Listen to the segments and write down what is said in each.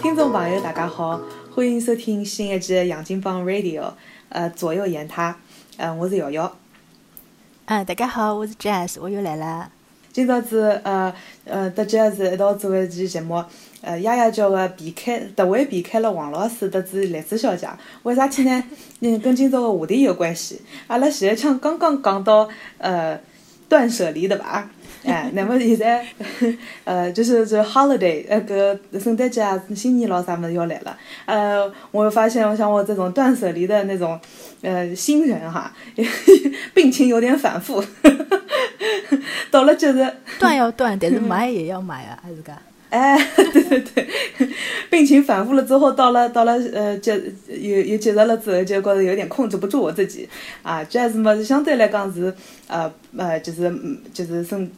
听众朋友，大家好，欢迎收听新一季《杨金帮 Radio》，呃，左右言他，呃，我是瑶瑶。嗯，大家好，我是 Jazz，我又来了。今朝子呃呃，搭 Jazz 一道做一期节目，呃，丫丫叫个避开，特为避开了王老师搭子栗子小姐。为啥体呢？嗯，跟今朝个话题有关系。阿拉前一腔刚刚讲到呃断舍离，的吧？哎，那么现在呃就是这 holiday，那个圣诞节啊、新年咯啥么要来了。呃，我发现，我像我这种断舍离的那种呃新人哈，病情有点反复。到了节日，断要断，但是买也要买啊，还是个？哎，对 对对，病情反复了之后，到了到了呃节有有节日了之后，就觉着有点控制不住我自己啊。这还是么相对来讲是呃呃就是就是生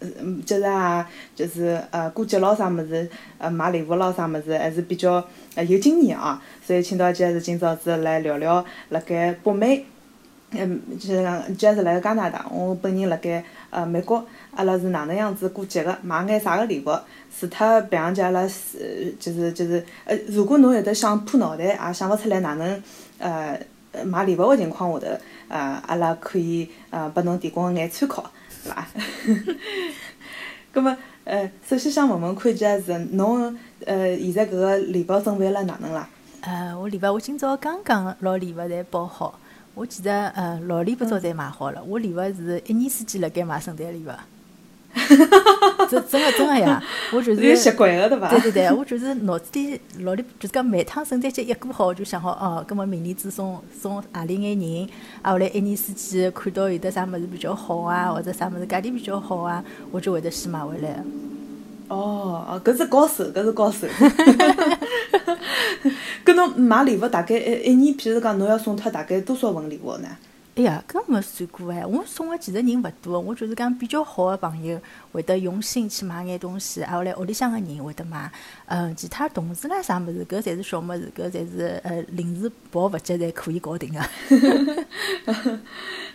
节日啊，就是呃过节咯啥么子呃买礼物咯啥么子还是比较呃有经验啊。所以请到杰是今朝子来聊聊辣盖北美，嗯，就是讲杰是辣盖加拿大，我本人辣盖呃美国，阿拉是哪能样子过节个，买眼啥个礼物。除脱平常节阿拉是就是就是呃，如果侬有得想破脑袋也想勿出来哪能呃买礼物个情况下头，呃，阿拉可以呃拨侬提供眼参考，对伐？葛末呃，首先想问问看，就是侬呃现在搿个礼物准备了哪能啦？呃，我礼物我今朝刚刚拿礼物侪包好，我记得呃老礼物早侪买好了，我礼物是一年四季辣盖买圣诞礼物。这 真个真个呀！我就是有习惯个对伐？对对对，我就是脑子里老里就是讲每趟圣诞节一过好，就想好哦，葛末明年子送送何里眼人，啊后来一年四季看到有得啥物事比较好啊，或者啥物事价钿比较好啊，我就会得先买回来。哦哦，搿是高手，搿是高手。搿侬买礼物大概一一年，譬如讲侬要送脱大概多少份礼物呢？哎呀，搿没算过哎，我送个其实人勿多，我就是讲比较好个朋友会得用心去买眼东西，啊后来屋里向个人会得买，嗯，其他同事啦啥物事，搿侪是小物事，搿侪是呃临时抱佛脚侪可以搞定个。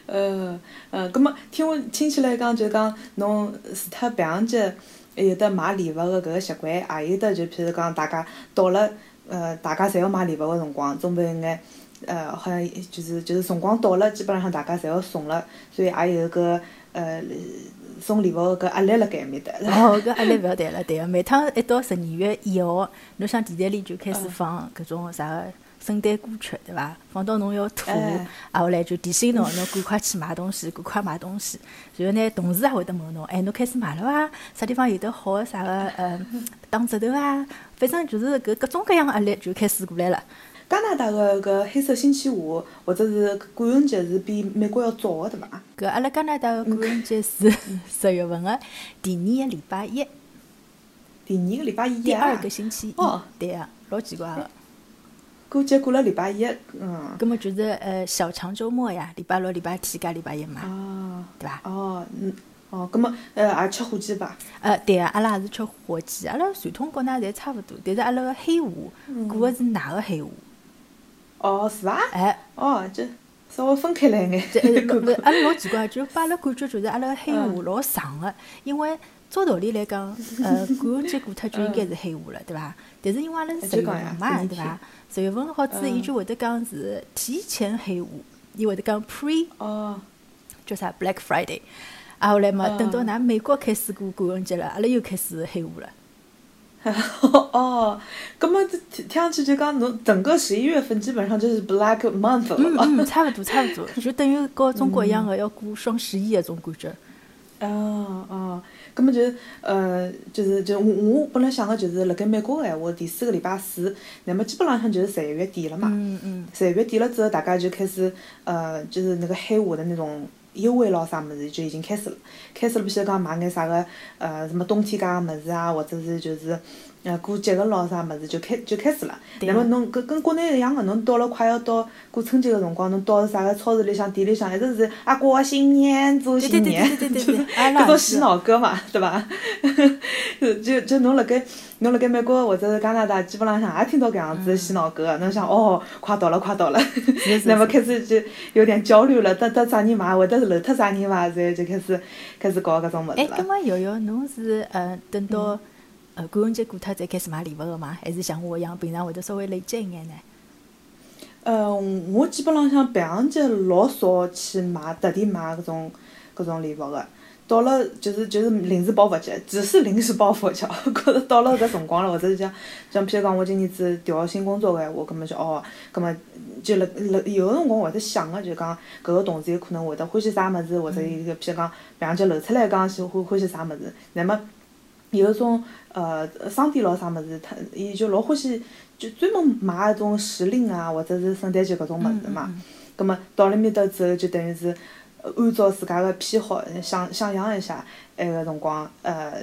呃呃，葛末听我听起来讲，就讲侬除脱平常节还有得买礼物个搿个习惯，也有得就譬如讲大家到了呃大家侪要买礼物个辰光，准备一眼。呃，好像就是就是辰光到了，基本上大家侪要送了，所以也有个呃送礼物个搿压力辣盖埃面搭。哦，搿压力勿要谈了，对个。每趟一到十二月一号，侬想电台里就开始放搿种啥个圣诞歌曲，对伐？放到侬要吐，啊后来就提醒侬，侬赶快去买东西，赶快买东西。然后呢，同事也会得问侬，哎，侬开始买了伐？啥地方有得好个啥个呃打折头啊？反正就是搿各种各样个压力就开始过来了。加拿大个搿黑色星期五或者是感恩节是比美国要早个，对伐？搿阿拉加拿大个感恩节是十月份个第二个礼拜一。第二个礼拜一第二个星期一。哦，对个，老奇怪个。过节过了礼拜一，嗯。葛末就是呃小长周末呀，礼拜六、礼拜天加礼拜一嘛。哦。对伐？哦，嗯，哦，葛末呃也吃火鸡伐？呃，对个，阿拉也是吃火鸡，阿拉传统国内侪差勿多，但是阿拉个黑五过个是哪个黑五？哦，是伐？哎，哦，就稍微分开来眼。这呃，阿拉老奇怪，就把阿拉感觉就是阿拉个黑五老长个，因为照道理来讲，呃，感恩节过脱就应该是黑五了，对伐？但是因为阿拉是十月份嘛，对伐？十月份好子，伊就会得讲是提前黑五，伊会得讲 pre，哦，叫啥 Black Friday，啊后来嘛，等到㑚美国开始过感恩节了，阿拉又开始黑五了。哦，咁么听上去就讲侬整个十一月份基本上就是 Black Month 了嗯嗯，差勿多差勿多，就等于跟中国一样个要过双十一个种感觉。哦哦，咁么就呃就是就我我本来想个就是辣盖美国个闲话第四个礼拜四，那么基本浪向就是十一月底了嘛。嗯嗯。十一月底了之后，大家就开始呃就是那个黑五的那种。优惠咯，啥物事就已经开始了。开始了，比如讲买眼啥个，呃，什么冬天家个物事啊，或者是就是，呃，过节个咯啥物事就开就开始了。那么侬跟跟国内一样个，侬到了快要到过春节个辰光，侬到啥个超市里向、店里向，一直是啊过新年、祝新年，就是搿种洗脑歌嘛，对伐？就就侬辣盖侬辣盖美国或者是加拿大，基本浪向也听到搿样子洗脑歌，侬想哦，快到了，快到了，那么开始就有点焦虑了，得得啥人买，或者是漏脱啥人买，然后就开始开始搞搿种物事了。哎，搿么瑶瑶，侬是呃等到。呃，感恩节过脱再开始买礼物个嘛？还是像我一样，平常会得稍微累积一眼呢？呃，我基本浪向平常节老少去买特地买搿种搿种礼物个。到了就是就是临时抱佛脚，只是临时抱佛脚。觉着到了搿辰光了，或者是讲像譬如讲我今年子调新工作个闲话，葛末就哦，葛末就辣辣有个辰光会得想个，就讲搿个同事有可能会得欢喜啥物事，或者伊个譬如讲平常节露出来讲喜欢欢喜啥物事，那么有种。呃，商店咯啥物事，他伊就老欢喜，就专门买一种时令啊，或者是圣诞节搿种物事嘛。葛末到了面搭之后，就等于是按照自家个偏好想想象一下，埃个辰光，呃，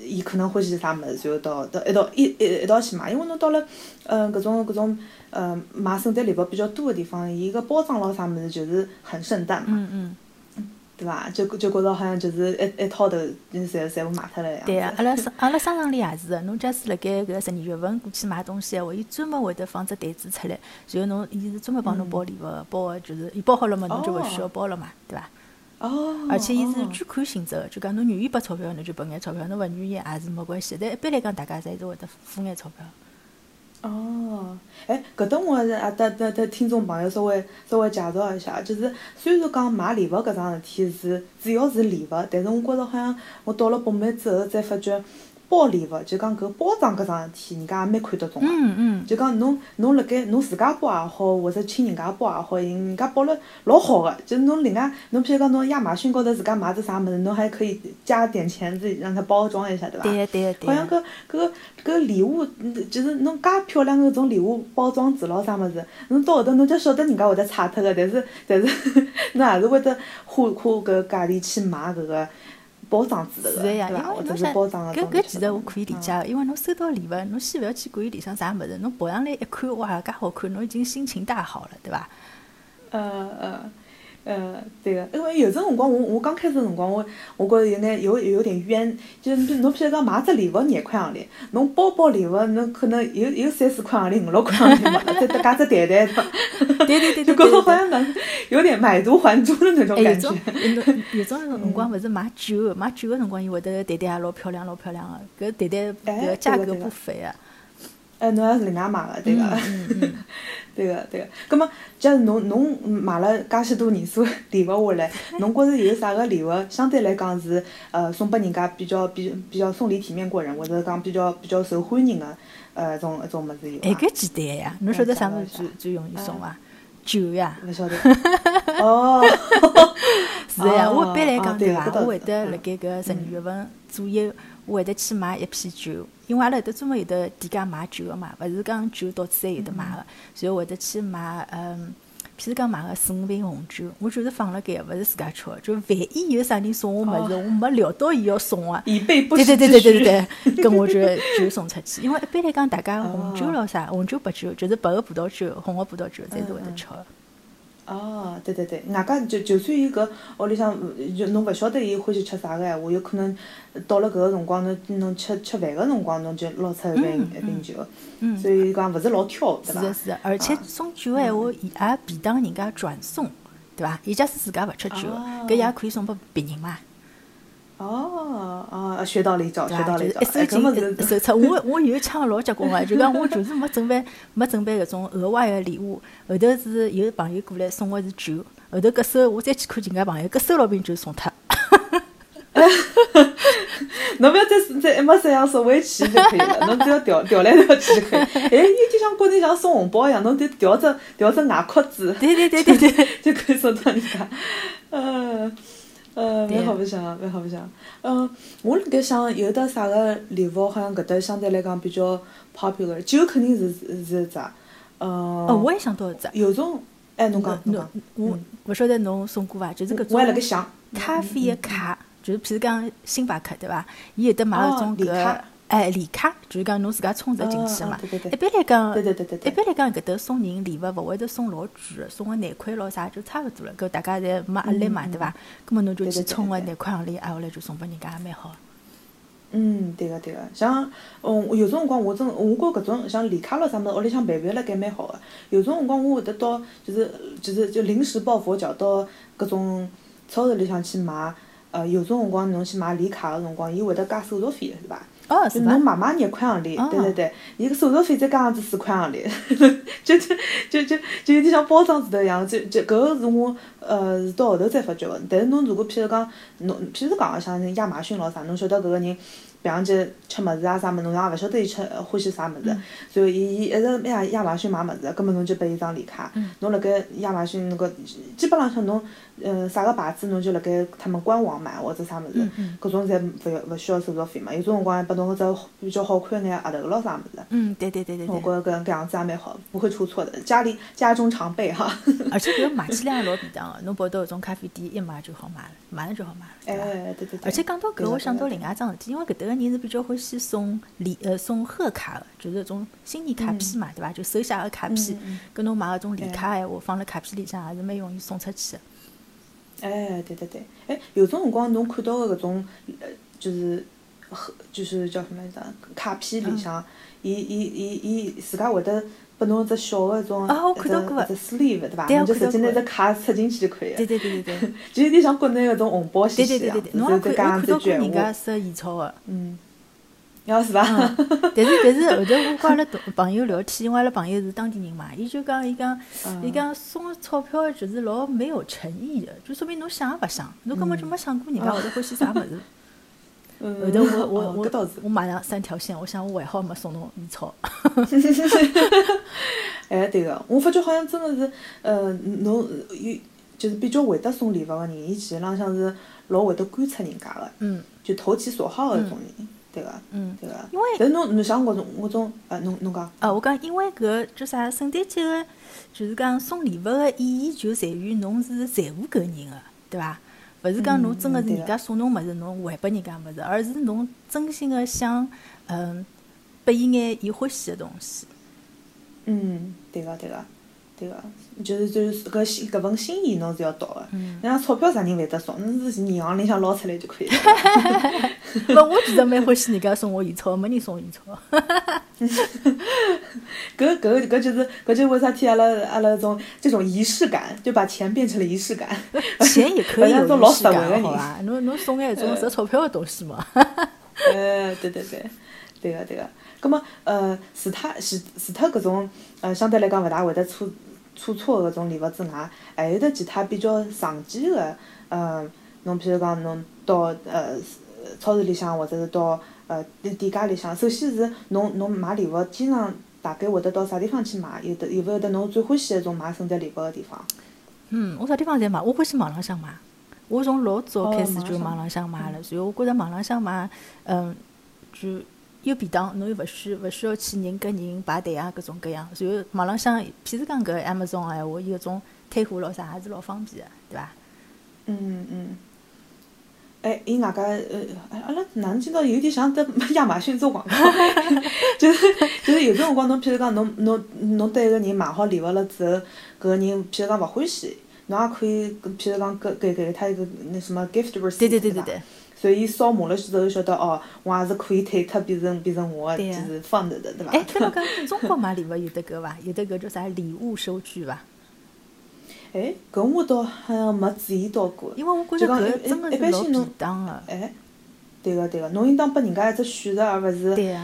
伊可能欢喜啥物事，就到到一道一一一道去买。因为侬到了，嗯，搿种搿种呃买圣诞礼物比较多个地方，伊个包装咯啥物事就是很圣诞嘛。嗯嗯。对伐？就就觉着好像就是一一套头，嗯，全全部卖脱了样。对啊，阿拉商阿拉商场里也是个，侬假使辣盖搿十二月份过去买东西，话伊专门会得放只袋子出来，然后侬伊是专门帮侬包礼物个，包个就是伊包好了嘛，侬就勿需要包了嘛，对伐？哦。而且伊是捐款性质个，就讲侬愿意拨钞票，侬就拨眼钞票；侬勿愿意也是没关系。但一般来讲，大家侪是会得付眼钞票。哦，哎，搿搭我也得得得听众朋友稍微稍微介绍一下，就是虽然讲买礼物搿桩事体是主要是礼物，但是我觉着好像我到了北美之后才发觉。包礼物，就讲搿包装搿桩事体，人家也蛮看得重个。嗯嗯。就讲侬侬辣盖侬自家包也好，或者请人家包也好，人家包了老好个。就是侬另外，侬譬如讲侬亚马逊高头自家买只啥物事，侬还可以加点钱自己让他包装一下，对伐？对对对。好像搿搿搿礼物，就是侬介漂亮个种礼物包装纸咾啥物事，侬到后头侬就晓得人家会得拆脱个，但是但是 侬还是会得花花搿价钿去买搿个。包装纸的，对伐？或者是包装搿搿其实我可以理解个，因为侬收到礼物，侬先勿要去管伊里向啥物事，侬抱上来一看，哇，介好看，侬已经心情大好了，对伐？呃呃。呃，对个，因为有种辰光，我我刚开始辰光，我我觉着有眼有有点冤，就是侬譬如讲买只礼物廿块行钿，侬包包礼物，侬可能有有三四块行钿、五六块行钿嘛，再搭加只袋袋的，对对对 对，就觉着好像能有点买椟还珠的那种感觉。有种有种辰光勿是买酒，买酒个辰光，伊会得袋袋也老漂亮老漂亮个，搿袋袋搿价格不菲啊。哎，侬要是另外买个，对个。对个，对个。葛末，假如侬侬买了介许多年数礼物下来，侬觉着有啥个礼物相对来讲是呃送拨人家比较比比较送礼体面过人，或者讲比较比较受欢迎个呃种一种物事有伐？哎，搿简单呀！侬晓得啥物事最最容易送伐？酒呀！勿晓得。哦。是呀，我一般来讲对伐？我会得辣盖搿十二月份左右。我会得去买一批酒，因为阿拉有得专门有得店家买酒个嘛，勿是讲酒到处侪有得买个，所以会得去买，嗯，譬如讲买个四五瓶红酒，我就是放辣盖，勿是自家吃个，就万一有啥人送我物事，我没料到伊要送个，以备不时之需。对对对对对对，跟我就就送出去，因为一般来讲，大家红酒咯啥，红酒白酒就是白个葡萄酒、红个葡萄酒，侪是会得吃个。哦，对对对，外加就就算伊搿屋里向就侬勿晓得伊欢喜吃啥个闲话，有可能到了搿个辰光，侬侬吃吃饭个辰光，侬就捞出一瓶一瓶酒，所以讲勿是老挑，对伐？是是而且送酒个闲话，伊也便当人家转送，对伐？伊假使自家勿吃酒，搿也可以送拨别人嘛。哦哦，学到了一招，学到了一招。一手劲手出，我我有抢老结棍个，就讲我就是没准备没准备搿种额外个礼物。后头是有朋友过来送个是酒，后头搿收我再去看人家朋友，搿收了瓶酒送脱。侬勿要再再一模三样收回去就可以了，侬只要调调来调去就可以。哎，有就像国内像送红包一样，侬得调只调只外壳子，对对对对 对，就可以送到人家。嗯。呃，蛮好白相，蛮好白相。嗯，我辣盖想有得啥个礼物，好像搿搭相对来讲比较 popular，酒肯定是是一只。嗯。哦，我也想到一只。有种，哎，侬讲，侬讲。我勿晓得侬送过伐？就是搿种。我还辣想。咖啡的卡，就是譬如讲星巴克对伐？伊有得买搿种搿哎，礼卡就是讲侬自家充值进去嘛。对对对。一般来讲，对对对对对。一般来讲，搿搭送人礼物勿会得送老贵个，送个廿块咯啥就差勿多了。搿大家侪没压力嘛，对伐？搿么侬就去充个廿块行钿，挨下来就送拨人家，也蛮好。嗯，对个对个，像，嗯，有种辰光我真，我觉搿种像礼卡咯啥物事，屋里向办办辣盖蛮好个。有种辰光我会得到，就是就是就临时抱佛脚，到搿种超市里向去买。呃，有种辰光侬去买礼卡个辰光，伊会得加手续费个，是伐？哦，是侬买买廿块行钿，对对对，伊个手续费再加上子四块行钿，就就就就就有点像包装纸头一样，就就搿个是我呃是到后头才发觉个。但是侬如果譬如讲，侬譬如讲像亚马逊咾啥，侬晓得搿个人。比方讲吃物事啊啥物事，侬也勿晓得伊吃欢喜啥物事，所以伊伊一直亚亚马逊买物事，根本侬就拨伊张礼卡，侬辣盖亚马逊那个基本浪向侬，嗯，啥个牌子侬就辣盖他们官网买或者啥物事，搿种侪勿要勿需要手续费嘛。有种辰光还拨侬搿只比较好看眼额头咯啥物事。嗯，对对对对对。我觉搿搿样子也蛮好，不会出错的，家里 家中常备哈。而且搿买起来也老便当个，侬跑到搿种咖啡店一买就好买了，马上就好买了，对哎，对对对。而且讲到搿，我想到另外一桩事体，因为搿搭个人是比较欢喜。送礼呃送贺卡的，就是种新年卡片嘛，对伐？就手写个卡片，跟侬买搿种礼卡闲话，放辣卡片里向也是蛮容易送出去的。哎，对对对，哎，有种辰光侬看到个搿种呃，就是贺，就是叫什么来着？卡片里向，伊伊伊伊自家会得拨侬只小个种，一只只 sleeve 对伐？侬就直接拿只卡插进去就可以了。对对对对对。就有点像国内搿种红包形式一样，侬就讲子卷。人家收现钞个。嗯。要是伐？但是 但是后头我跟阿拉同朋友聊天，因为阿拉朋友是当地人嘛，伊就讲伊讲伊讲送钞票就是老没有诚意的，就说明侬想也勿想，侬根本就没想过人家会得欢喜啥物事。后头我我我我马上三条线，我想我还好没送侬现钞。哎，对个，我发觉好像真的是，呃，侬有就是比较会得送礼物个人，伊其实浪向是老会得观察人家个，嗯，就投其所好个种人。对个，嗯，对个，因为，但是侬侬像搿种我种，呃，侬侬讲，呃，我讲，因为搿叫啥，圣诞节个，就是讲送礼物个意义就在于侬是在乎搿人个，对伐？勿是讲侬真个是人家送侬物事，侬还拨人家物事，而是侬真心个想，嗯，拨伊眼伊欢喜个东西。嗯，对个，对个。对个，就是就是搿心搿份心意侬是要到个。嗯。像钞票啥人会得送？侬是银行里向捞出来就可以了。勿，我其实蛮欢喜人家送我现钞，没人送现钞。搿搿搿就是搿就为啥体阿拉阿拉种这种仪式感，就把钱变成了仪式感。钱也可以有仪式感，好伐？侬侬送眼一种值钞票个东西嘛。呃，对对对，对个对个。葛末呃，除脱除除脱搿种呃，相对来讲勿大会得出。出错搿种礼物之外，还有得其他比较常见个，呃，侬譬如讲侬到呃超市里向或者是到呃店家里向，首先是侬侬买礼物，经常大概会得到啥地方去买？有得有勿有得侬最欢喜一种买圣诞礼物个地方？嗯，我啥地方侪买，我欢喜网浪向买。我从老早开始就网浪向买了，然后我觉着网浪向买，嗯，就。又便当，侬又勿需勿需要去人跟人排队啊，各种各样。然后网浪向，譬如讲搿 Amazon 闲话，伊搿种退货咯啥，还是老方便个，对伐？嗯嗯。哎，伊外加呃，阿拉哪能今朝有点像在亚马逊做广告？就是就是有种辰光，侬譬如讲侬侬侬对一个人买好礼物了之后，搿个人譬如讲勿欢喜，侬也可以譬如讲给给给他一个那什么 gift receipt，对对。所以，伊扫码了之后，晓得哦，我也是可以退脱，变成变成我就是放着的，对伐？哎，搿个中国买礼物有得搿伐？有得搿叫啥礼物收据伐？哎，搿我倒好像没注意到过。因为我觉着搿真个是老便当个。哎，对个对个，侬应当拨人家一只选择，而勿是对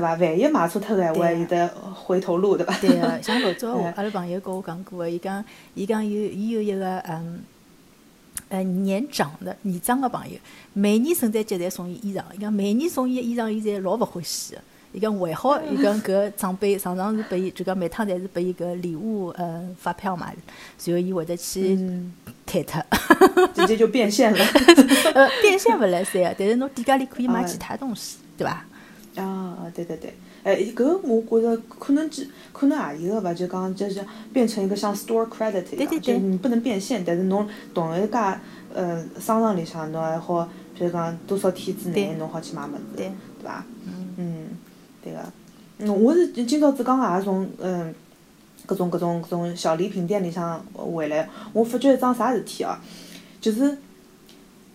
伐？万一买错脱个闲话，有得回头路，对伐？对个，像老早 阿拉朋友跟我讲过个，伊讲伊讲有伊有一个嗯。呃，年长的年长个朋友，每年圣诞节侪送伊衣裳。伊讲每年送伊个衣裳，伊侪老勿欢喜个。伊讲还好，伊讲搿长辈常常是拨伊，就讲每趟侪是拨伊搿礼物，呃，发票嘛，然后伊会得去退脱，直接就变现了。呃，变现勿来三个，但是侬店家里可以买其他东西，对伐？啊，对对对。哎，搿我觉着可能只可能也有个伐，就讲就是变成一个像 store credit 一样，就你不能变现，但是侬同一家呃商场里向侬还好，比如讲多少天之内侬好去买物事，对对伐？嗯，对个。嗯，我是今朝子刚也从嗯，各种各种各种小礼品店里向回来，我发觉一桩啥事体哦，就是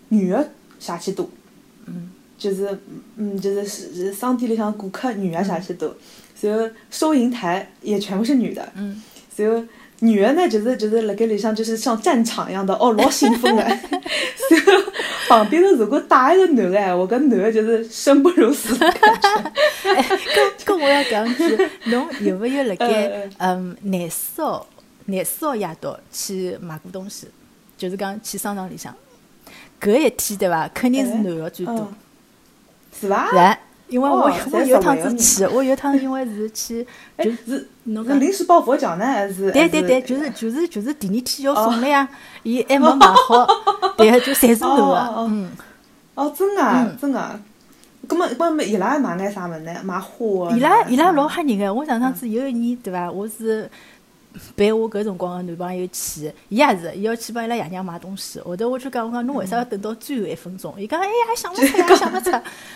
女个邪气多。嗯。就是嗯，就是是商店里向顾客女个邪气多，然后收银台也全部是女的。嗯。然后。女的呢，就是就是辣盖里向，就是像战场一样的，哦，老兴奋的。然后旁边头如果带一个男的，我搿男的就是生不如死的感觉。哎，搿搿我要讲句，侬有没有辣盖嗯廿四号廿四号夜到去买过东西？就是讲去商场里向，搿一天对伐？肯定是男的最多，是伐？是。因为我我有趟子去，我有趟因为是去，就是侬讲临时抱佛脚呢，还是？对对对，就是就是就是第二天要送了呀，伊还没买好，对，就侪是男的，嗯。哦，真个，真个。葛末葛末伊拉买眼啥物事呢？买花。伊拉伊拉老吓人个，我上趟子有一年对伐？我是。陪我搿辰光个男朋友去，伊也是，伊要去帮伊拉爷娘买东西。后头我就讲，我讲侬为啥要等到最后一分钟？伊讲，哎呀，想勿出，想勿出。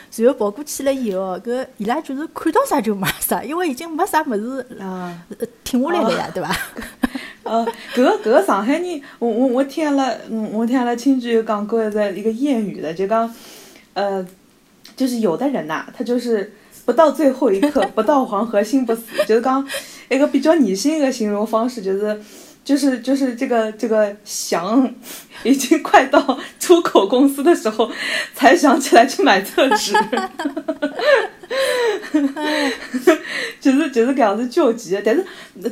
随后跑过去了以后，搿伊拉就是看到啥就买啥，因为已经没啥物事 停下来了呀，对伐？呃，搿个搿个上海人，我我我听了，嗯，我听了亲戚有讲过一个一个谚语的，就讲，呃，就是有的人呐，他就是不到最后一刻，不到黄河心不死，就是讲。一个比较理性的形容方式就是，就是就是这个这个翔已经快到出口公司的时候，才想起来去买厕纸，就是就是搿样子救急。但是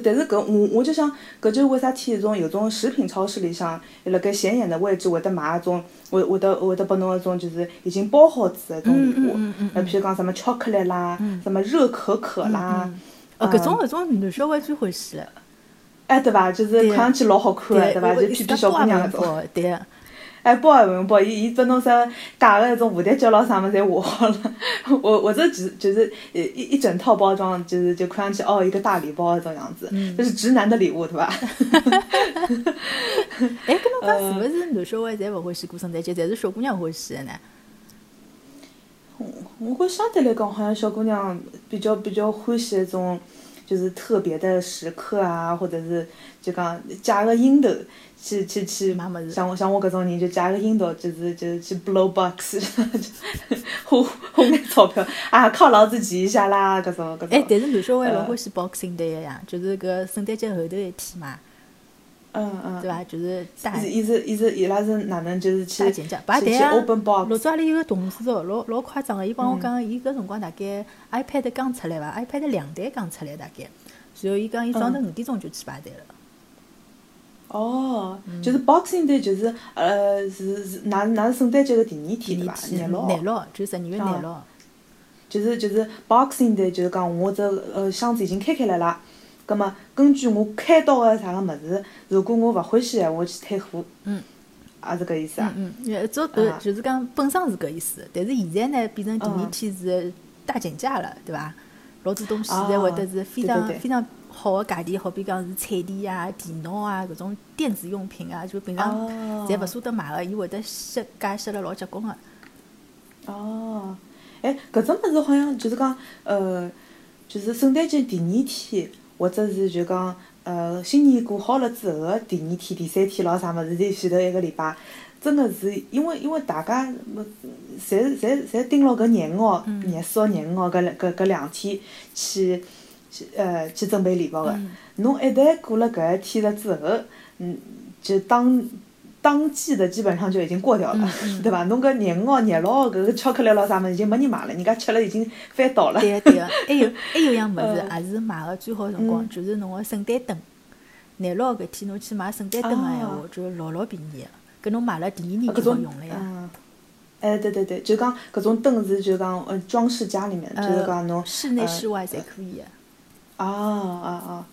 但是搿我我就想，搿就是为啥体一种有种食品超市里向辣盖显眼的位置会得买一种会会得会得拨侬一种就是已经包好子的种礼物，呃，譬如讲什么巧克力啦，什么热可可啦。呃，搿种搿种男小孩最欢喜了，哎，对伐？就是看上去老好看的，对伐？就骗骗小姑娘搿种。对。哎，包也勿用包？伊伊拨侬啥假个一种蝴蝶结咯啥物事侪画好了。我我这只就是一一整套包装，就是就看上去哦一个大礼包这种样子，就是直男的礼物，对伐？哎，搿侬讲 是勿是男小孩侪勿欢喜过圣诞节，侪是小姑娘欢喜的呢？我觉相对来讲，好像小姑娘比较比较欢喜一种，就是特别的时刻啊，或者是就讲加个音头去去去，像我像我搿种人就加个音头，就是就是去 blow box，花花眼钞票啊，犒劳自己一下啦，搿种搿种。哎，但是男小孩老欢喜 boxing day 个呀，就是搿圣诞节后头一天嘛。嗯嗯，对伐？就是大，伊是伊是伊拉是哪能就是去去去 open 早阿里有个同事哦，老老夸张个，伊帮我讲，伊搿辰光大概 iPad 刚出来伐？iPad 两代刚出来大概，然后伊讲伊早头五点钟就去排队了。哦，就是 Boxing Day，就是呃是是，哪哪是圣诞节个第二天对伐？廿六，廿六，就十二月廿六。就是就是 Boxing Day，就是讲我这呃箱子已经开开来了。葛末根据我开到个啥个物事，如果我勿欢喜闲话，去退货。嗯。也是搿意思啊。嗯嗯。早呃就是讲本身是搿意思，但是现在呢变成第二天是大减价了，对伐？老多东西现在会得是非常非常好个价钿，好比讲是彩电啊、电脑啊搿种电子用品啊，就平常侪勿舍得买个，伊会得削价削了老结棍个。哦。哎，搿种物事好像就是讲呃，就是圣诞节第二天。或者是就讲，呃，新年过好了之后个第二天、第三天咾啥物事，就前头一个礼拜，真个是因为因为大家，侪侪侪盯牢搿廿五号、廿四号、廿五号搿两搿搿两天去去呃去准备礼物个。侬一旦过了搿一天了之后，嗯，就当。当季的基本上就已经过掉了，对吧？侬搿廿五号、廿六号搿个巧克力咾啥物事已经没人买了，人家吃了已经翻倒了。对个对个，还有还有样物事也是买个最好辰光，就是侬个圣诞灯。廿六号搿天侬去买圣诞灯个闲话，就老老便宜个，搿侬买了第二年就好用了呀。哎，对对对，就讲搿种灯是就讲呃装饰家里面，就是讲侬室内室外侪可以个。啊啊啊！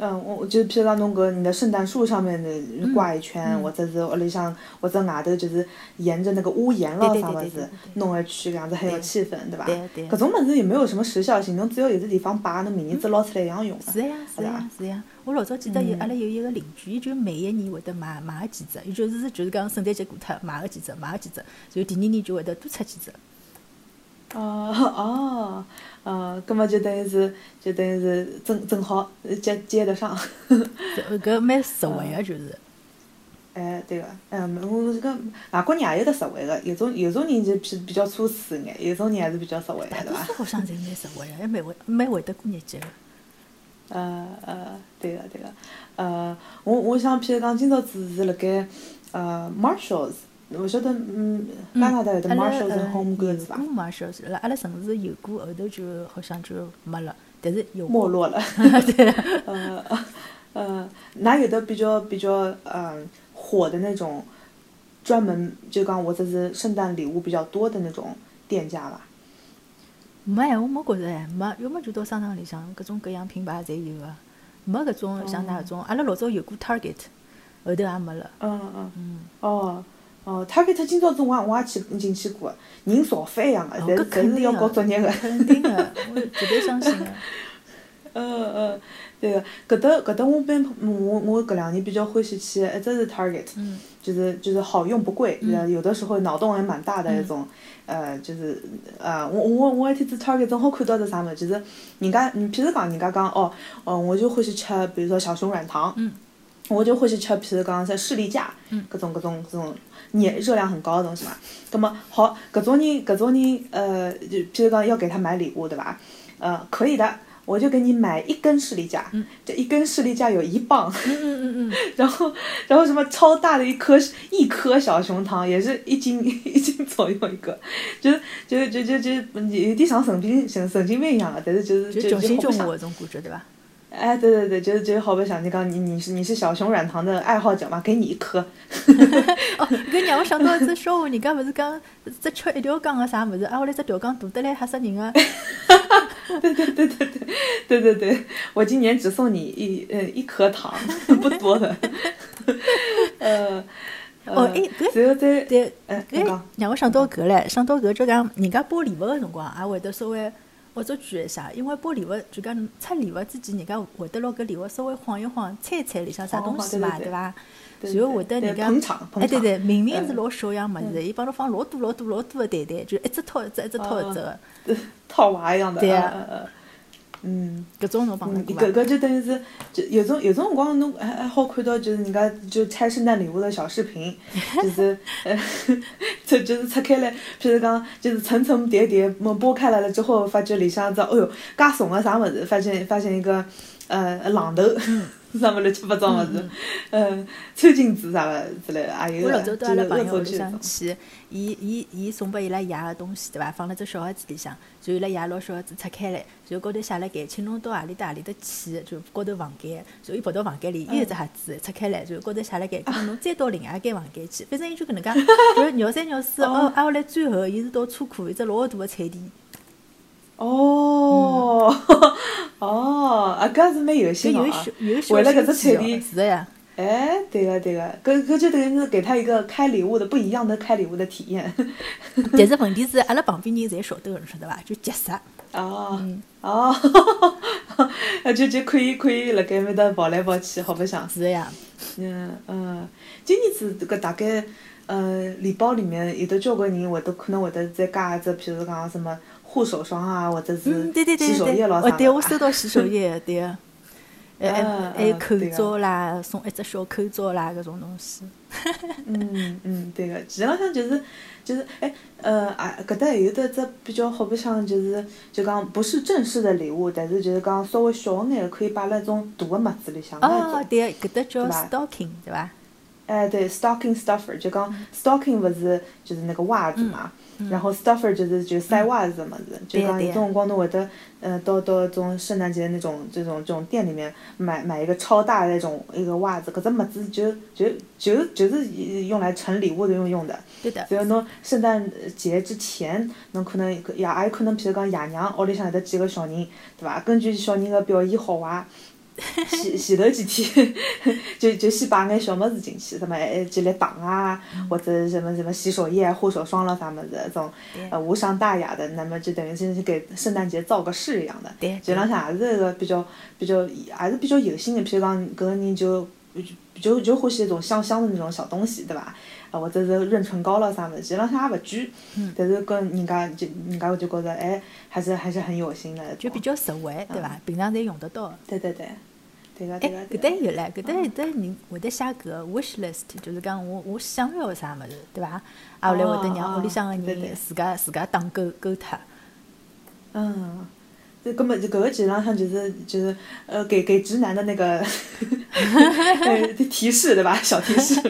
嗯，我我就譬如讲侬搿你的圣诞树上面的挂一圈，或者是屋里向或者外头就是沿着那个屋檐咯啥物事弄一圈，搿样子很有气氛，对伐？搿种物事也没有什么时效性，侬只要有的地方摆，侬明年子捞出来一样用是呀，是呀，是呀。我老早记得有阿拉有一个邻居，伊就每一年会得买买个几只，伊就是就是讲圣诞节过脱买个几只，买个几只，然后第二年就会得多出几只。哦哦，呃，葛末就等于是就等于是正正好接接得上。搿搿蛮实惠个，就是。哎，对个，嗯，我这个外国人也有得实惠个，有种有种人就比比较奢侈眼，有种人还是比较实惠个，对伐？好像侪蛮实惠个，还蛮会蛮会得过日脚个。呃呃，对个对个，呃，我我想，譬如讲，今朝子是辣盖呃，Marshalls，勿晓得，嗯，加拿大有得 Marshalls 和 Home Goods 伐？Marshalls，阿拉城市有过，后头就好像就没了，但是有没落了。对。呃 呃，㑚有的比较比较嗯火的那种，专门就讲或者是圣诞礼物比较多的那种店家吧？没哎，我没觉着哎，没，要么就到商场里向，各种各样品牌侪有个，没搿种像那种，阿拉老早有过 Target，后头也没了。嗯嗯嗯。哦哦，Target 今朝子我我也去进去过，人潮翻一样个，侪侪是要搞作业个。肯定个，我绝对相信个。嗯嗯，对个，搿搭搿搭我般我我搿两年比较欢喜去，一直是 Target，就是就是好用不贵，有的时候脑洞还蛮大的那种，呃，就是呃，我我我一天子 Target 正好看到只啥物事，就是人家，你譬如讲人家讲哦哦，我就欢喜吃，比如说小熊软糖，我就欢喜吃，譬如讲像士力架，各种各种搿种热热量很高的东西嘛。葛么好，搿种人搿种人呃，就譬如讲要给他买礼物，对伐？呃，可以的。我就给你买一根士力架，这一根士力架有一磅，嗯嗯嗯嗯，然后然后什么超大的一颗一颗小熊糖，也是一斤一斤左右一个，就是就就就就有点像神经神神经病一样的，但是就是就就好想那种感觉对吧？哎，对对对，就是就是好不想你讲你你是你是小熊软糖的爱好者嘛，给你一颗。哦，搿让我想到一只笑话，人家勿是讲只吃一条杠个啥物事，啊，后来只条杠大得来吓死人 个。对对对对对对对对，我今年只送你一呃一颗糖，不多的。呃，哦，哎，搿对对，搿让我想到搿唻，想到搿就讲人家包礼物个辰光，也会得稍微。或者举一下，因为包礼物就讲拆礼物之前，人家会得拿搿礼物稍微晃一晃，猜一猜里向啥东西嘛，对伐？然后会得人家哎，对对，明明是老小样物事，伊帮侬放老多老多老多个袋袋，就一只套一只，一只套一只个，套娃一样的。对啊。嗯，搿种侬帮侬搿搿就等于是，就有种有种辰光侬还还好看到，就是人家就拆圣诞礼物的小视频，就是 呃，就就是拆开来，譬如讲就是层层叠叠，么剥开来了之后，发觉里向只，哦哟，介怂个啥物事，发现发现一个呃榔头。啥么乱七八糟么子，嗯，餐巾纸啥个之类的，还有我老早到阿拉朋友屋里向去，伊伊伊送拨伊拉爷个东西，对伐？放辣只小盒子里向，然后伊拉爷拿小盒子拆开来，然后高头写了盖，请侬到何里搭何里搭去，就高头房间，然后伊跑到房间里，又一只盒子拆开来，然后高头写了盖，讲侬再到另外一间房间去，反正伊就搿能介，就绕三绕四，哦，挨下来最后，伊是到车库一只老大个彩电。哦，哦，啊，搿是蛮有心个啊！为了搿只彩礼，是的呀。哎，对个对个，搿搿就等于是给他一个开礼物的不一样的开礼物的体验。但是问题是，阿拉旁边人侪晓得个，晓得伐？就结实。哦，哦，就就可以可以辣盖面搭跑来跑去，好白相。是的呀。嗯嗯，今年子搿大概，呃，礼包里面有的交关人会得可能会得再加一只，譬如讲什么。护手霜啊，或者是洗手液咯啥哦，对，我收到洗手液，对个。还还有口罩啦，送一只小口罩啦，搿种东西。嗯嗯，对个，基本上就是就是，哎，呃啊，搿搭还有得只比较好白相，就是就讲不是正式的礼物，但是就是讲稍微小眼，可以摆辣种大个物子里向。哦，对，搿搭叫 stocking，对伐？哎，对，stocking stuffer，就讲 stocking 不是就是那个袜子嘛。然后 stuffer 就是就塞袜子么子，就讲有种辰光侬会得，呃，到到种圣诞节那种这种这种店里面买买一个超大的那种一个袜子，搿只么子就就就就是用来盛礼物的用用的。对的。所以侬圣诞节之前，侬可能也也有可能，譬如讲爷娘屋里向有得几个小人，对伐？根据小人个表现好坏。前前 头几天，就就先摆眼小么子进去，什么几粒糖啊，或者什么什么洗手液、护手霜了啥物事，这种呃无伤大雅的，那么就等于是给圣诞节造个势一样的。对。就浪向也是一个比较比较还是比较有心的，譬如讲搿个人就就就欢喜那种香香的那种小东西，对伐？或者是润唇膏了啥物事，实际浪向也勿贵，但是跟人家就人家就觉着哎，还是还是很有心的，就比较实惠，对伐？平常侪用得到。对对对，对个对个。哎，搿搭有唻，搿搭有的人会得写搿个 wish list，就是讲我我想要啥物事，对伐？啊，后来会得让屋里向个人自家自家打勾勾脱。嗯。这根本就搿个基本上就是就是呃给给直男的那个 提示对吧？小提示，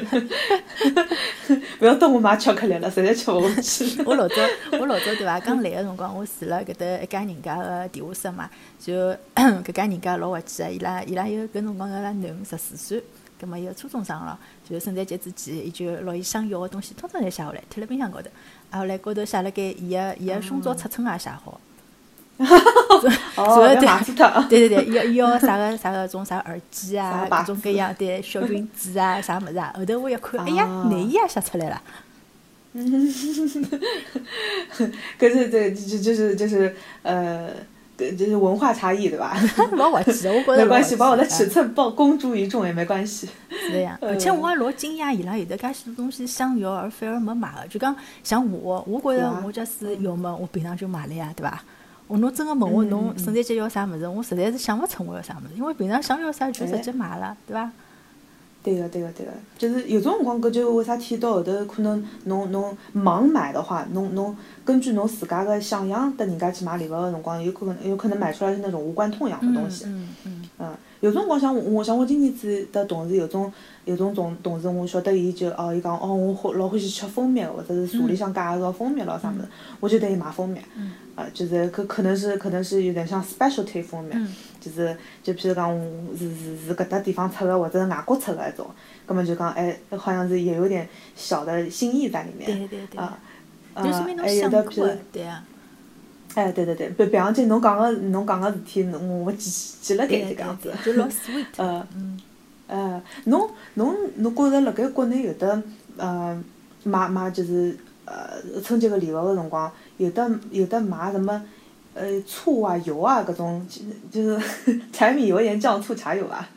不要动我妈巧克力了，实在吃勿下去。我老早我老早对伐？刚来个辰光，我住了搿搭一家人家个地下室嘛，就 搿家人家老滑稽个，伊拉伊拉有搿辰光伊拉囡十四岁，葛末有初中生了，就圣诞节之前，伊就拿伊想要个东西统统侪写下来，贴辣冰箱高头，啊后来高头写辣盖伊个伊个胸罩尺寸也写好。哈 哈哦，对对对，要要啥个啥个种啥耳机啊，各种各样的小 裙子啊，啥么子啊？后头我一看，哎呀，内衣也写出来了。嗯可是这就就是就是呃，就是文化差异对吧？老滑稽，我觉得没关系，把我的尺寸曝公诸于众也没关系。是的呀，而且我还老惊讶，伊拉有的介许多东西想要而反而没买的，就讲像我，我觉着我假使要么，我平常就买了呀，对吧？我侬真个问我侬圣诞节要啥物事，我实在是想勿出我要啥物事，因为平常想要啥就直接买了，对伐？对个，对个，对个，就是有种辰光，搿就为啥体到后头可能侬侬盲买的话，侬侬根据侬自家个想象，搭人家去买礼物个辰光，有可能有可能买出来是那种无关痛痒的东西。嗯嗯嗯。有种光像我像我今年子的同事，有种有种同同事，我晓得伊就哦，伊讲哦，我好老欢喜吃蜂蜜，或者是茶里向加个蜂蜜咯啥物事，我就得伊买蜂蜜。嗯。啊，就是可可能是可能是有点像 specialty 蜂蜜，就是就譬如讲是是是搿搭地方出个，或者是外国出个一种，葛末就讲哎，好像是也有点小的心意在里面。对对对。啊。啊，还有的譬如。对啊。哎，对对对，别别忘记侬讲个侬讲个事体，我我记记了点这个样子。就老 sweet。呃，呃，侬侬侬觉着辣盖国内有的呃买买就是呃春节个礼物个辰光，有的有的买什么呃醋啊油啊搿种，就是 柴米油盐酱醋茶油啊，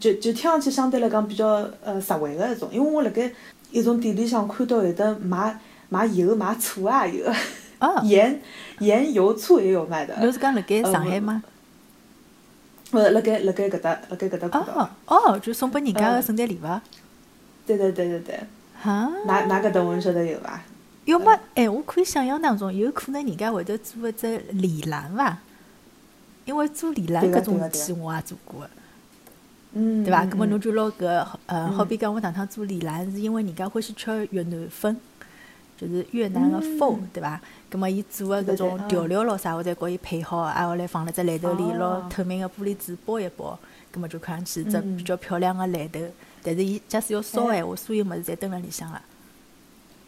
就就听上去相对来讲比较呃实惠个一种，因为我辣盖一种店里向看到有的买买油买醋啊有。盐盐油醋也有卖的。侬是讲辣盖上海吗？呃，辣盖辣盖搿搭辣盖搿搭看到。哦哦，就送拨人家个圣诞礼物。对对对对对。哈。哪哪搿搭我晓得有伐？要么哎，我可以想象当中有可能人家会得做一只礼篮伐？因为做礼篮搿种事体我也做过。嗯。对伐？搿么侬就拿搿呃，好比讲我堂堂做礼篮，是因为人家欢喜吃越南粉，就是越南个粉，对伐？葛末伊做个搿种调料咯啥，我再告伊配好，挨下来放辣只篮头里，拿透明个玻璃纸包一包，葛末就看上去只比较漂亮个篮头。但是伊假使要烧闲话，所有物事侪蹲辣里向了。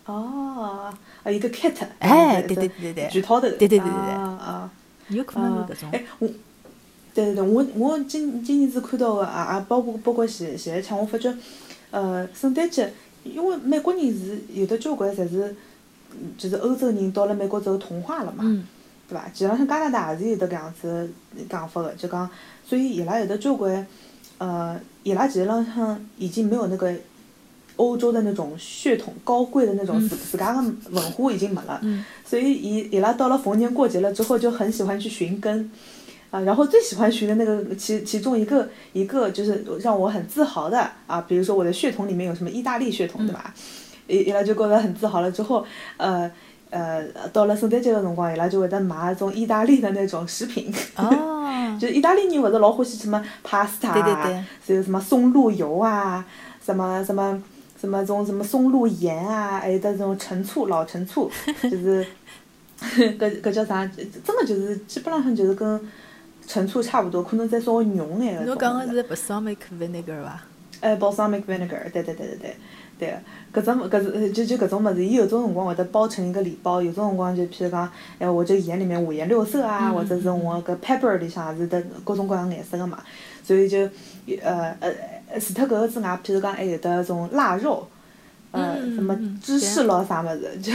哦，啊，一个 kit。哎，对对对对对。全套头。对对对对对。啊有可能是搿种。哎，我，对对对，我我今今年子看到个啊啊，包括包括前前一枪，我发觉，呃，圣诞节，因为美国人是有的交关侪是。就是欧洲人到了美国之后同化了嘛，对伐？其实像加拿大也是有得搿样子讲法个，就讲，所以伊拉有的交关，呃，伊拉其实浪向已经没有那个欧洲的那种血统高贵的那种自自家个文化已经没了，所以伊伊拉到了逢年过节了之后就很喜欢去寻根，啊，然后最喜欢学的那个其其中一个一个就是让我很自豪的啊，比如说我的血统里面有什么意大利血统，对吧？伊伊拉就觉得很自豪了，之后，呃呃，到了圣诞节的辰光，伊拉就会得买一种意大利的那种食品。哦。就意大利人勿是老欢喜什么 pasta 啊，还有什么松露油啊，什么什么什么种什么松露盐啊，还有得种陈醋老陈醋，就是 搿搿叫啥？真的就是基本浪向就是跟陈醋差不多，可能再稍微浓眼个。侬讲个是 balsamic vinegar 伐？哎，balsamic vinegar，对对对对对。对，搿种搿是就就搿种物事，伊有种辰光会得包成一个礼包，有种辰光就譬如讲，哎，我这盐里面五颜六色啊，或者是我搿 pepper 里向也是得各种各样颜色个嘛，所以就呃呃除脱搿个之外，譬如讲还有得种腊肉，呃，什么芝士咯啥么子，就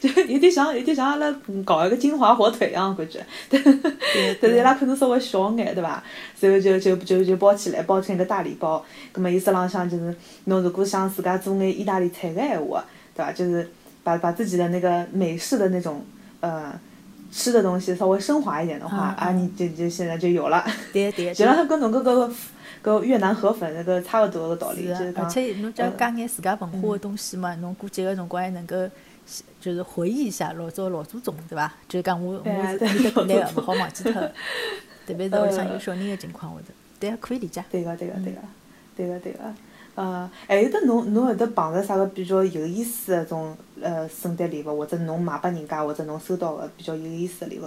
就有点像有点像阿拉搞一个金华火腿一样感觉，但但是伊拉可能稍微小眼，对伐？然后就就就就包起来，包成一个大礼包。葛末伊说浪向就是，侬如果想自家做眼意大利菜个闲话，对伐？就是把把自己的那个美式的那种呃吃的东西稍微升华一点的话，啊，你就就现在就有了。对对。就浪向跟侬搿个。搿越南河粉那个差勿多个道理，就是而且侬只要加眼自家文化个东西嘛，侬过节个辰光还能够，就是回忆一下老早老祖宗，对伐？就是讲我我是面过来个，勿好忘记脱。特别是屋里向有小人个情况下头，对啊可以理解。对个对个对个，对个对个。呃，还有得侬侬会得碰着啥个比较有意思个种呃圣诞礼物，或者侬买拨人家，或者侬收到个比较有意思个礼物？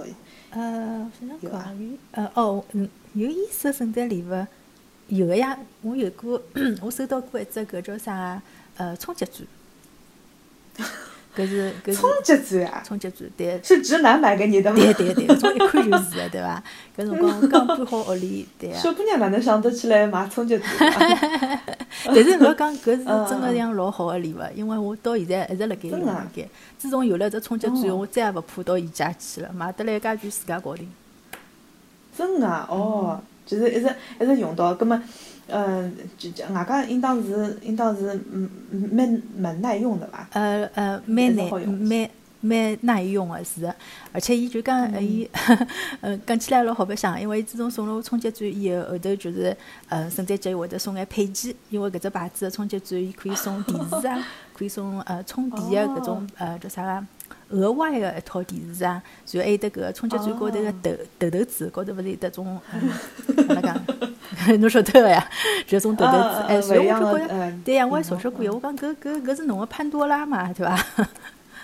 呃，非常关于呃哦，嗯，有意思个圣诞礼物。有个呀，我有过，我收到过一只搿叫啥？呃，冲击钻。搿是搿是。冲击钻啊！冲击钻，对。是直男买给你的吗？对对对，一看就是个，对伐？搿辰光刚搬好屋里，对啊。小姑娘哪能想得起来买冲击钻？但是我要讲，搿是真个像老好个礼物，因为我到现在一直辣盖用辣盖。自从有了只冲击钻，我再也勿怕到宜家去了，买得来家具自家搞定。真个哦。就是一直一直用到，葛末，嗯，就就外加应当是应当是嗯蛮蛮耐用的伐？呃呃，蛮耐蛮蛮耐用个是个，而且伊就讲伊，嗯，讲起来老好白相，因为伊自从送了我冲击钻以后，后头就是呃圣诞节会得送眼配件，因为搿只牌子个冲击钻伊可以送 电视啊，可以送呃充电个搿种呃叫啥个？额外的一套电视啊，然后还有得搿个充气钻高头个头头头子，高头勿是有得种，哪能讲？侬晓得个呀？就种头头子，哎，所以我就觉着，对呀，我还嘲笑过伊，我讲搿搿搿是侬个潘多拉嘛，对伐？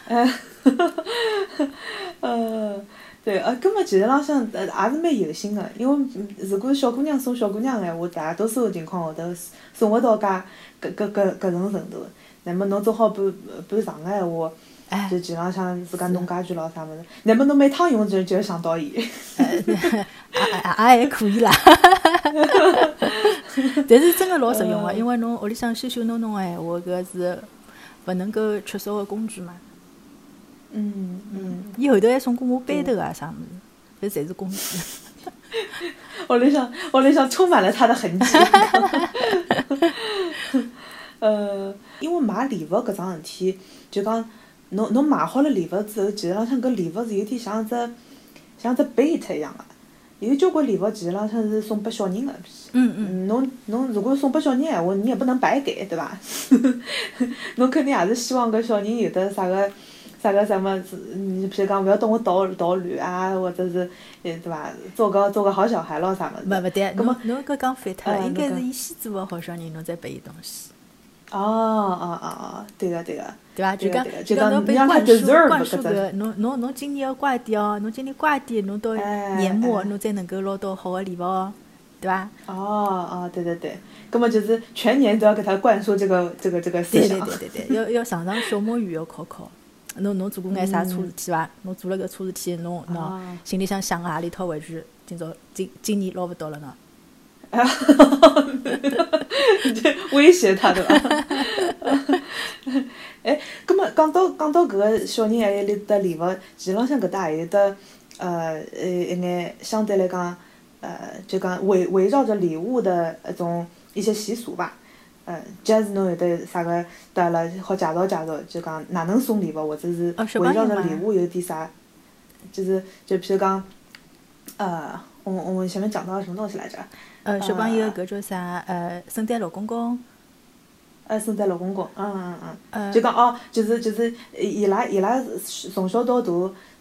哎，呃，对，呃，根本其实浪向呃也是蛮有心的，因为如果小姑娘送小姑娘个闲话，大多数情况下头送勿到介搿搿搿搿种程度，那么侬做好搬搬长个闲话。就基本上自家弄家具咯啥物事，那么侬每趟用就就想到伊，也也还可以啦，但是真个老实用个，因为侬屋里向修修弄弄个闲话，搿是勿能够缺少个工具嘛。嗯嗯。伊后头还送过我背头啊啥物事，搿侪是工具。屋里向屋里向充满了他的痕迹。呃，因为买礼物搿桩事体，就讲。侬侬买好了礼物之后，其实浪向搿礼物是有点像只像只 bait 一样个，有交关礼物其实浪向是送拨小人个。嗯嗯。侬侬如果送拨小人闲话，你也不能白给，对伐？侬肯定也是希望搿小人有得啥个啥个什么，你譬如讲勿要跟我捣捣乱啊，或者是，对伐？做个做个好小孩咯啥物事。勿勿对，侬侬搿讲反脱了，应该是伊先做个好小人，侬再拨伊东西。哦哦哦哦，对个对个。对伐？就讲就讲侬被灌输灌输个，侬侬侬今年要乖点哦，侬今年乖点，侬到年末侬才能够捞到好个礼物哦，对伐？哦哦，对对对，葛么就是全年都要给他灌输这个这个这个思想。对对对对对，要要上上小魔语要考考。侬侬做过眼啥错事体伐？侬做了搿错事体，侬喏心里向想个何里套回去？今朝今今年捞勿到了呢？哈哈哈哈威胁他对伐？哎，葛末讲到讲到搿个小人还有里得礼物，其实浪向搿搭还有得呃呃一眼相对来讲呃就讲围围绕着礼物的一种一些习俗吧。呃，假使侬有得啥个得阿拉好介绍介绍，就讲哪能送礼物，或者是围绕着礼物有点啥，就是就譬如讲，呃，我我们前面讲到什么东西来着？呃，小朋友搿叫啥？呃，圣诞老公公。呃，圣诞老公公，嗯嗯嗯，就讲哦，就是就是伊拉伊拉从小到大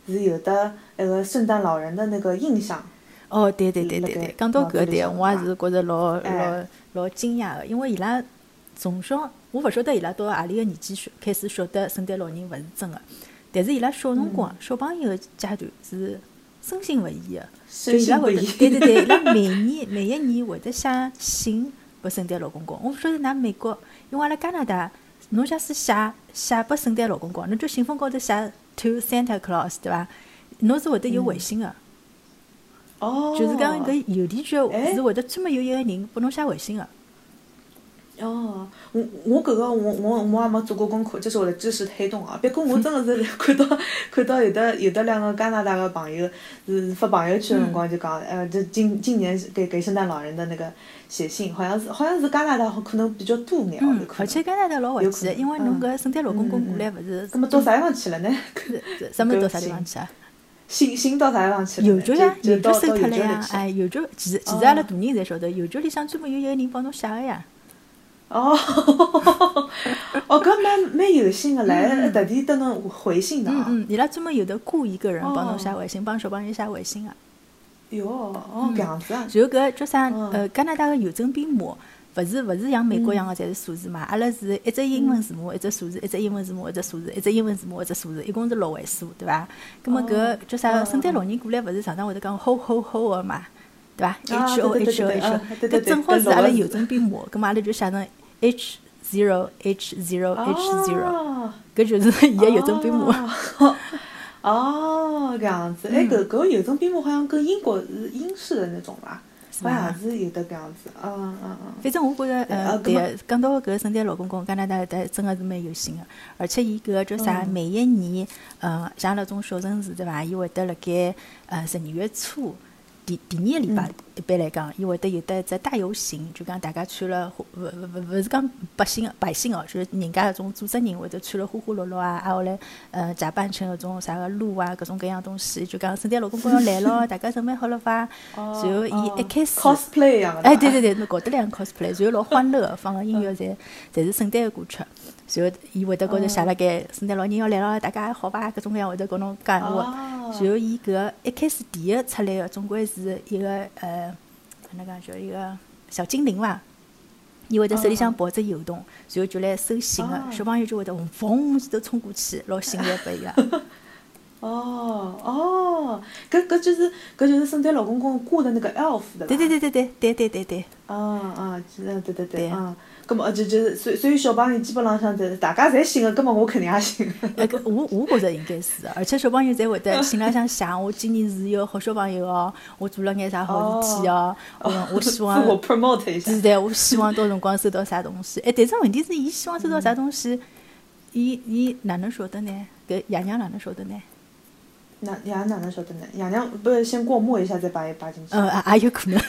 是有的那个圣诞老人的那个印象。哦，对对对对对，讲到搿个点，我也是觉着老老老惊讶个，因为伊拉从小我勿晓得伊拉到何里个年纪开始晓得圣诞老人勿是真个，但是伊拉小辰光小朋友阶段是深信勿疑个，就伊拉会得对对对，伊拉每年每一年会得写信拨圣诞老公公，我勿晓得㑚美国。因为阿拉加拿大，侬假使写写拨圣诞老公公，侬就信封高头写 To Santa Claus，对伐？侬是会得有回信个。哦。就是讲搿邮递局是会得专门有一个人拨侬写回信个。哦，我我搿个我我我也没做过功课，这是我的知识黑洞啊！别过我真的是看到看到有的有的两个加拿大的朋友是发朋友圈的辰光就讲，呃，这今今年给给圣诞老人的那个写信，好像是好像是加拿大可能比较多眼哦。而且加拿大老和气，因为侬搿圣诞老公公过来勿是。那么到啥地方去了呢？什么到啥地方去啊？信信到啥地方去了？邮局呀，邮局收脱了呀！哎，邮局其实其实阿拉大人侪晓得，邮局里向专门有一个人帮侬写个呀。哦，哦，搿蛮蛮有心个来，特地等侬回信的啊。嗯嗯，伊拉专门有的雇一个人帮侬写回信，帮小朋友写回信个。哟，哦，搿样子啊。然后搿叫啥？呃，加拿大个邮政编码，勿是勿是像美国一样个，侪是数字嘛？阿拉是一只英文字母，一只数字，一只英文字母，一只数字，一只英文字母，一只数字，一共是六位数，对伐？葛么搿叫啥？圣诞老人过来勿是常常会得讲 ho ho ho 个嘛？对伐？H O H O H，搿正好是阿拉邮政编码，葛末阿拉就写成 H zero H zero H zero，搿就是伊个邮政编码。哦，搿 样子，哎，搿搿邮政编码好像跟英国是英式的那种伐？好像是有的搿样子，嗯嗯嗯。反正我觉着，呃，对，讲到搿圣诞老公公，加拿大的真个是蛮有心个，而且伊搿个叫啥？每一年，呃，像那种小城市对伐？伊会得辣盖呃十二月初。第第二个礼拜，一般来讲，伊会得有得一只大游行，就讲大家穿了，勿勿勿勿是讲百姓百姓哦，就是人家搿种组织人会得穿了花花绿绿啊，挨下来，呃，假扮成搿种啥个鹿啊，各种各样东西，就讲圣诞老公公要来咯，大家准备好了伐？然后伊一开始，cosplay 一样的，哎，对对对，侬搞得两 cosplay，然后老欢乐，放个音乐，侪侪是圣诞个歌曲。然后，伊会得高头写辣盖圣诞老人要来了，大家还好伐？各种各样会得跟侬讲闲话。然后，伊搿一开始第一出来个，总归是一个呃，哪能讲叫一个小精灵伐？伊会得手里向抱只油桶，然后就来收信个，小朋友就会得嗡前头冲过去，老兴奋不一样。哦哦，搿搿就是搿就是圣诞老公公挂的那个 elf 的对对对对对对对对对。啊啊，嗯，对对对，嗯。搿么就就是所所以小朋友基本浪向侪大家侪信个，搿么我肯定也信。哎，我我觉着应该是，而且小朋友侪会得心浪向想，我今年是一个好小朋友哦，我做了眼啥好事体哦，嗯，我希望。自我 promote 一下。是的，我希望到辰光收到啥东西。哎，但是问题是，伊希望收到啥东西，伊伊哪能晓得呢？搿爷娘哪能晓得呢？哪爷娘哪能晓得呢？爷娘不是先过目一下再把伊摆进去？嗯，也有可能。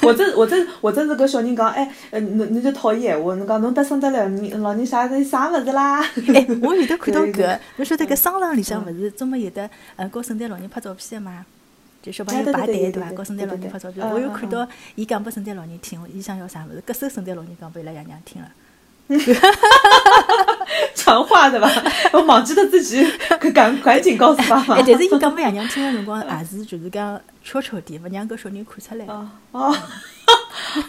或者或者或者是搿小人讲，哎，侬侬就讨伊闲话，侬讲侬得圣诞老人老人啥啥物事啦？哎，我有得看到 搿，侬晓得搿商场里向勿是专门有得，呃，搞圣诞老人拍照片个嘛？就小朋友排队对伐？搞圣诞老人拍照片，我有看到伊讲拨圣诞老人听，伊想要啥物事？搿首圣诞老人讲拨伊拉爷娘听了。传话的吧，我忘记了自己，赶赶紧告诉爸妈。哎，但是伊讲拨爷娘听个辰光，也是就是讲悄悄点，勿让搿小人看出来。哦哦，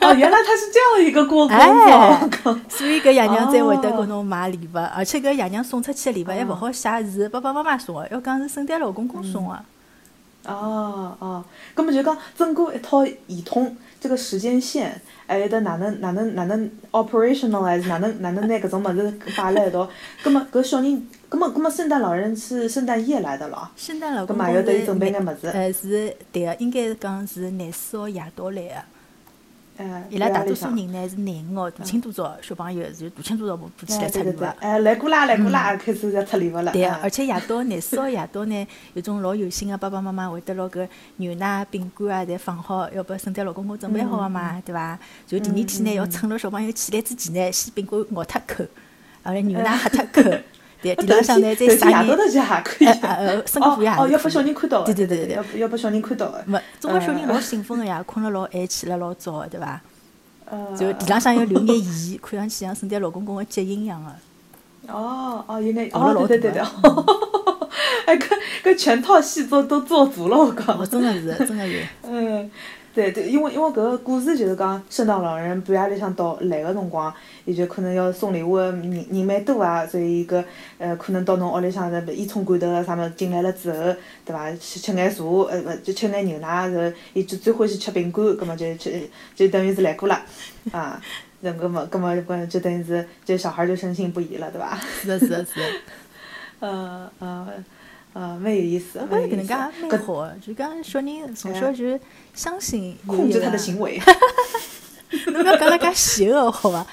哦，原来他是这样一个过工作。所以搿爷娘才会得给侬买礼物，而且搿爷娘送出去的礼物还勿好写是爸爸妈妈送的，要讲是圣诞老公公送的。哦哦，根本就讲整个一套系统，这个时间线。还有得哪能哪能哪能 operational 还是哪能哪能拿搿种物事摆辣一道？葛末搿小人，葛末葛末圣诞老人是圣诞夜来的咯？圣诞老公公是呃是对个，应该是讲是廿四号夜到来个。哎，伊拉大多数人呢是廿五号大清早早小朋友就大清早早步步起来出礼物。哎，来过啦来过啦，开始要出礼物了。对，而且夜到廿四号夜到呢，有种老有心个爸爸妈妈会得拿搿牛奶、饼干啊，侪放好，要拨圣诞老公公准备好个嘛，对伐？就第二天呢，要趁牢小朋友起来之前呢，先饼干咬脱口，后来牛奶喝脱口。对，地浪向呢再撒眼。夜到头去还可以。呃，生活也哦，要拨小人看到。对对对对。要要拨小人看到个。没，总归小人老兴奋个呀，困了老晚，起了老早个，对伐？就地浪向要留眼言，看上去像圣诞老公公个脚印一样个。哦哦，有眼哦，对对对对。哎，搿搿全套戏做都做足了，我讲。真个是，真个是。嗯。对对，因为因为搿个故事就是讲，圣诞老人半夜里向到来个辰光，伊就可能要送礼物个人人蛮多啊，所以搿呃可能到侬屋里向的烟囱罐头啊啥物事进来了之后，对伐？吃吃眼茶，呃勿就吃眼牛奶，然后伊就最欢喜吃饼干，葛末就吃就等于是来过了，啊，那葛末葛末就就等于是就小孩就深信不疑了，对伐？是的，是的，是的。呃呃。啊，蛮有意思，我觉得搿能介蛮好，就讲小人从小就相信控制他的行为。侬勿要讲了介邪恶好伐？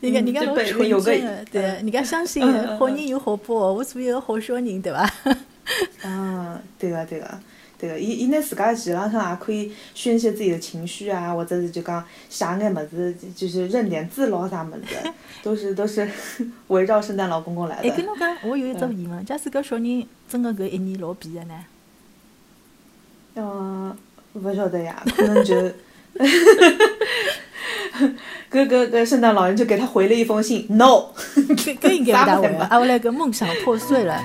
人家人家老纯真的，对，人家相信好人有好报，我做一个好小人，对伐？嗯，对个 对个对个，伊伊拿自家钱浪向也可以宣泄自己的情绪啊，或者是就讲写眼么子，就是认点字咯啥么子，都是都是围绕圣诞老公公来的。哎，跟侬讲，我有一只疑问，假使搿小人真个搿一年老皮个呢？嗯，勿晓得呀，可能就，搿搿搿圣诞老人就给他回了一封信，no，搿搿应该勿大会吧？啊，我来个梦想破碎了。